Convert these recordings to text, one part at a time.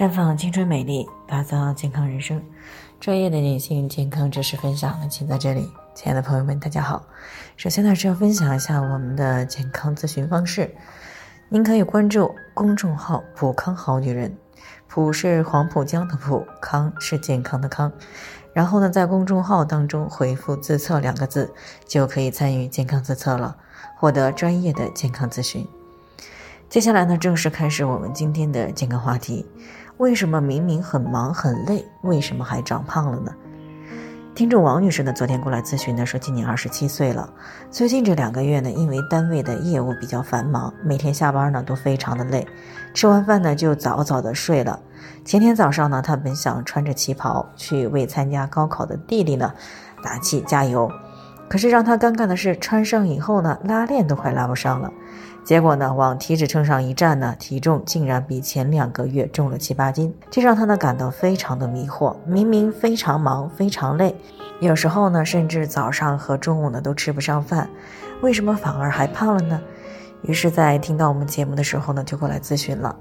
绽放青春美丽，打造健康人生。专业的女性健康知识分享呢，请在这里。亲爱的朋友们，大家好。首先呢是要分享一下我们的健康咨询方式，您可以关注公众号“普康好女人”，普是黄浦江的浦，康是健康的康。然后呢，在公众号当中回复“自测”两个字，就可以参与健康自测了，获得专业的健康咨询。接下来呢，正式开始我们今天的健康话题：为什么明明很忙很累，为什么还长胖了呢？听众王女士呢，昨天过来咨询的说，今年二十七岁了，最近这两个月呢，因为单位的业务比较繁忙，每天下班呢都非常的累，吃完饭呢就早早的睡了。前天早上呢，她本想穿着旗袍去为参加高考的弟弟呢打气加油，可是让她尴尬的是，穿上以后呢，拉链都快拉不上了。结果呢，往体脂秤上一站呢，体重竟然比前两个月重了七八斤，这让他呢感到非常的迷惑。明明非常忙，非常累，有时候呢，甚至早上和中午呢都吃不上饭，为什么反而还胖了呢？于是，在听到我们节目的时候呢，就过来咨询了。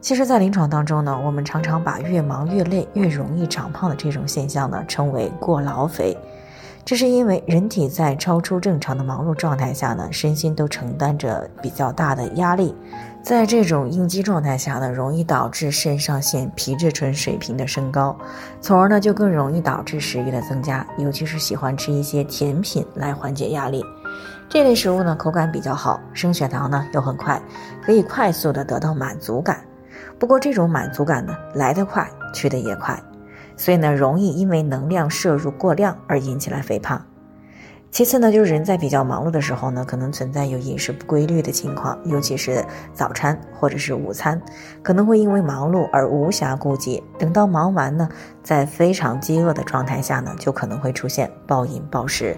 其实，在临床当中呢，我们常常把越忙越累、越容易长胖的这种现象呢，称为过劳肥。这是因为人体在超出正常的忙碌状态下呢，身心都承担着比较大的压力，在这种应激状态下呢，容易导致肾上腺皮质醇水平的升高，从而呢就更容易导致食欲的增加，尤其是喜欢吃一些甜品来缓解压力。这类食物呢口感比较好，升血糖呢又很快，可以快速的得到满足感。不过这种满足感呢来得快，去得也快。所以呢，容易因为能量摄入过量而引起来肥胖。其次呢，就是人在比较忙碌的时候呢，可能存在有饮食不规律的情况，尤其是早餐或者是午餐，可能会因为忙碌而无暇顾及。等到忙完呢，在非常饥饿的状态下呢，就可能会出现暴饮暴食。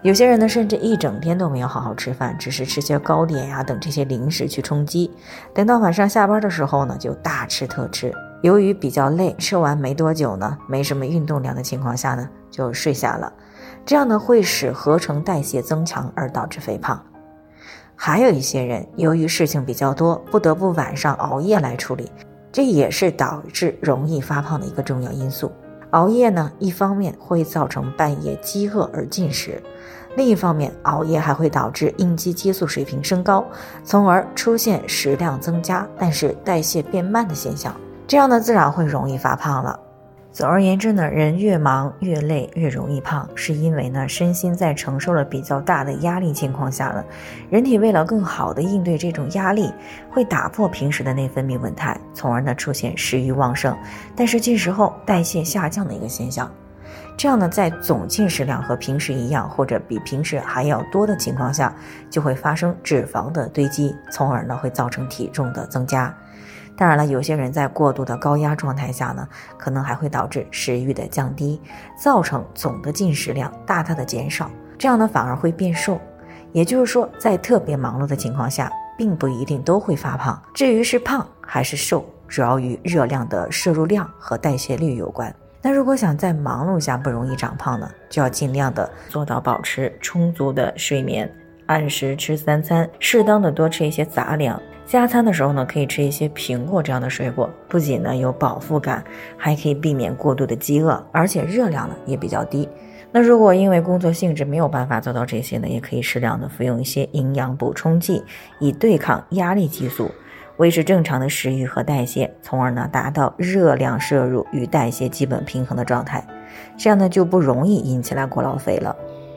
有些人呢，甚至一整天都没有好好吃饭，只是吃些糕点呀等这些零食去充饥。等到晚上下班的时候呢，就大吃特吃。由于比较累，吃完没多久呢，没什么运动量的情况下呢，就睡下了。这样呢，会使合成代谢增强，而导致肥胖。还有一些人，由于事情比较多，不得不晚上熬夜来处理，这也是导致容易发胖的一个重要因素。熬夜呢，一方面会造成半夜饥饿而进食，另一方面，熬夜还会导致应激激素水平升高，从而出现食量增加，但是代谢变慢的现象。这样呢，自然会容易发胖了。总而言之呢，人越忙越累越容易胖，是因为呢，身心在承受了比较大的压力情况下呢，人体为了更好的应对这种压力，会打破平时的内分泌稳态，从而呢出现食欲旺盛，但是进食后代谢下降的一个现象。这样呢，在总进食量和平时一样，或者比平时还要多的情况下，就会发生脂肪的堆积，从而呢会造成体重的增加。当然了，有些人在过度的高压状态下呢，可能还会导致食欲的降低，造成总的进食量大大的减少，这样呢反而会变瘦。也就是说，在特别忙碌的情况下，并不一定都会发胖。至于是胖还是瘦，主要与热量的摄入量和代谢率有关。那如果想在忙碌下不容易长胖呢，就要尽量的做到保持充足的睡眠，按时吃三餐，适当的多吃一些杂粮。加餐的时候呢，可以吃一些苹果这样的水果，不仅呢有饱腹感，还可以避免过度的饥饿，而且热量呢也比较低。那如果因为工作性质没有办法做到这些呢，也可以适量的服用一些营养补充剂，以对抗压力激素，维持正常的食欲和代谢，从而呢达到热量摄入与代谢基本平衡的状态，这样呢就不容易引起来过劳肥了。